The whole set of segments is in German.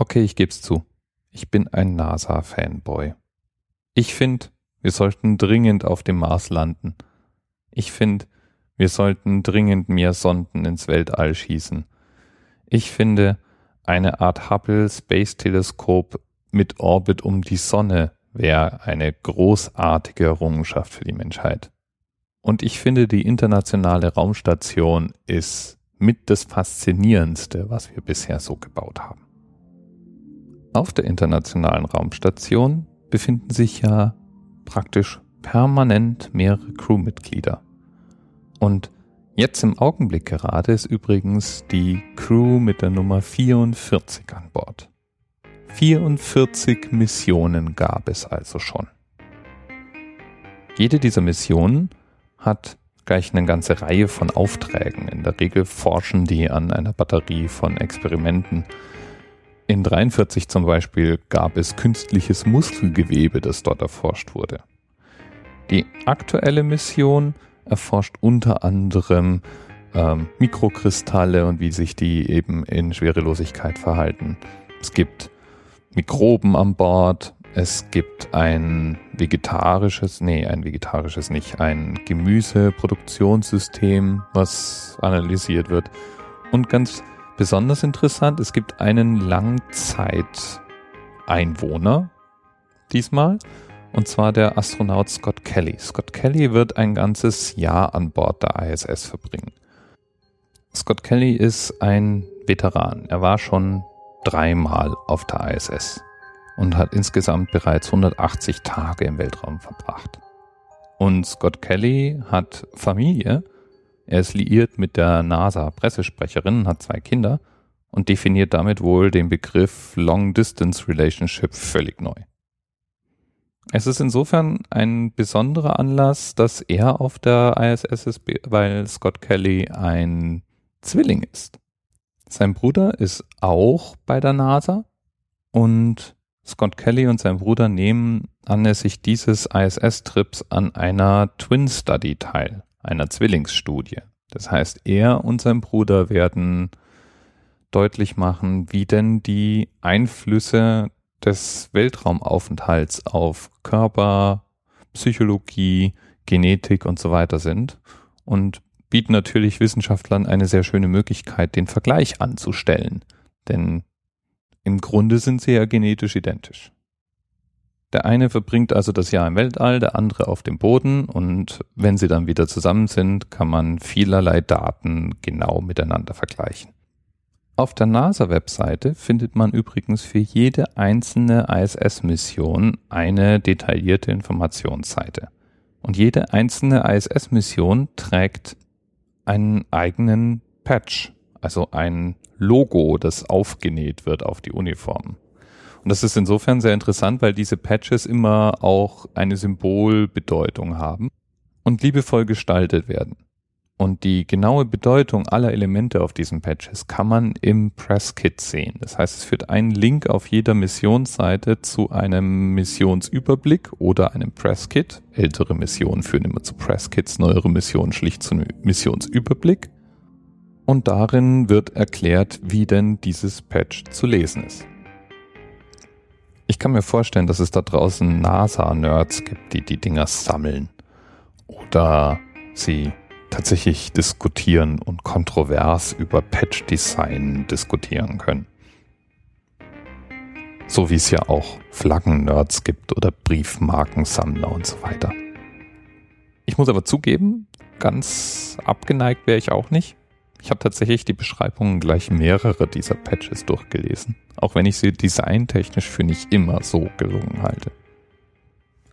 Okay, ich geb's zu. Ich bin ein NASA-Fanboy. Ich finde, wir sollten dringend auf dem Mars landen. Ich finde, wir sollten dringend mehr Sonden ins Weltall schießen. Ich finde, eine Art Hubble Space Teleskop mit Orbit um die Sonne wäre eine großartige Errungenschaft für die Menschheit. Und ich finde, die internationale Raumstation ist mit das Faszinierendste, was wir bisher so gebaut haben. Auf der internationalen Raumstation befinden sich ja praktisch permanent mehrere Crewmitglieder. Und jetzt im Augenblick gerade ist übrigens die Crew mit der Nummer 44 an Bord. 44 Missionen gab es also schon. Jede dieser Missionen hat gleich eine ganze Reihe von Aufträgen. In der Regel forschen die an einer Batterie von Experimenten. In 43 zum Beispiel gab es künstliches Muskelgewebe, das dort erforscht wurde. Die aktuelle Mission erforscht unter anderem ähm, Mikrokristalle und wie sich die eben in Schwerelosigkeit verhalten. Es gibt Mikroben an Bord, es gibt ein vegetarisches, nee, ein vegetarisches nicht, ein Gemüseproduktionssystem, was analysiert wird. Und ganz besonders interessant, es gibt einen Langzeiteinwohner diesmal, und zwar der Astronaut Scott Kelly. Scott Kelly wird ein ganzes Jahr an Bord der ISS verbringen. Scott Kelly ist ein Veteran. Er war schon dreimal auf der ISS und hat insgesamt bereits 180 Tage im Weltraum verbracht. Und Scott Kelly hat Familie. Er ist liiert mit der NASA-Pressesprecherin, hat zwei Kinder und definiert damit wohl den Begriff Long Distance Relationship völlig neu. Es ist insofern ein besonderer Anlass, dass er auf der ISS ist, weil Scott Kelly ein Zwilling ist. Sein Bruder ist auch bei der NASA und Scott Kelly und sein Bruder nehmen anlässlich dieses ISS-Trips an einer Twin Study teil, einer Zwillingsstudie. Das heißt, er und sein Bruder werden deutlich machen, wie denn die Einflüsse des Weltraumaufenthalts auf Körper, Psychologie, Genetik und so weiter sind und bieten natürlich Wissenschaftlern eine sehr schöne Möglichkeit, den Vergleich anzustellen. Denn im Grunde sind sie ja genetisch identisch. Der eine verbringt also das Jahr im Weltall, der andere auf dem Boden und wenn sie dann wieder zusammen sind, kann man vielerlei Daten genau miteinander vergleichen. Auf der NASA-Webseite findet man übrigens für jede einzelne ISS-Mission eine detaillierte Informationsseite. Und jede einzelne ISS-Mission trägt einen eigenen Patch, also ein Logo, das aufgenäht wird auf die Uniform. Und das ist insofern sehr interessant, weil diese Patches immer auch eine Symbolbedeutung haben und liebevoll gestaltet werden. Und die genaue Bedeutung aller Elemente auf diesen Patches kann man im Presskit sehen. Das heißt, es führt einen Link auf jeder Missionsseite zu einem Missionsüberblick oder einem Presskit. Ältere Missionen führen immer zu Presskits, neuere Missionen schlicht zu Missionsüberblick. Und darin wird erklärt, wie denn dieses Patch zu lesen ist. Ich kann mir vorstellen, dass es da draußen NASA-Nerds gibt, die die Dinger sammeln. Oder sie tatsächlich diskutieren und kontrovers über Patch-Design diskutieren können. So wie es ja auch Flaggen-Nerds gibt oder Briefmarkensammler und so weiter. Ich muss aber zugeben, ganz abgeneigt wäre ich auch nicht. Ich habe tatsächlich die Beschreibungen gleich mehrere dieser Patches durchgelesen, auch wenn ich sie designtechnisch für nicht immer so gelungen halte.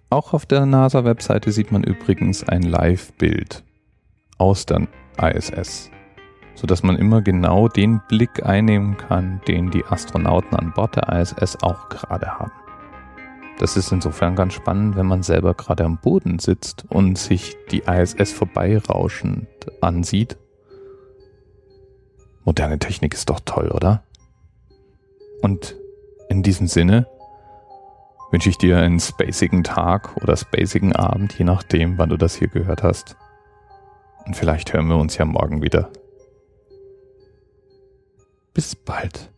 Auch auf der NASA-Webseite sieht man übrigens ein Live-Bild aus der ISS, sodass man immer genau den Blick einnehmen kann, den die Astronauten an Bord der ISS auch gerade haben. Das ist insofern ganz spannend, wenn man selber gerade am Boden sitzt und sich die ISS vorbeirauschend ansieht. Moderne Technik ist doch toll, oder? Und in diesem Sinne wünsche ich dir einen spacigen Tag oder spacigen Abend, je nachdem, wann du das hier gehört hast. Und vielleicht hören wir uns ja morgen wieder. Bis bald.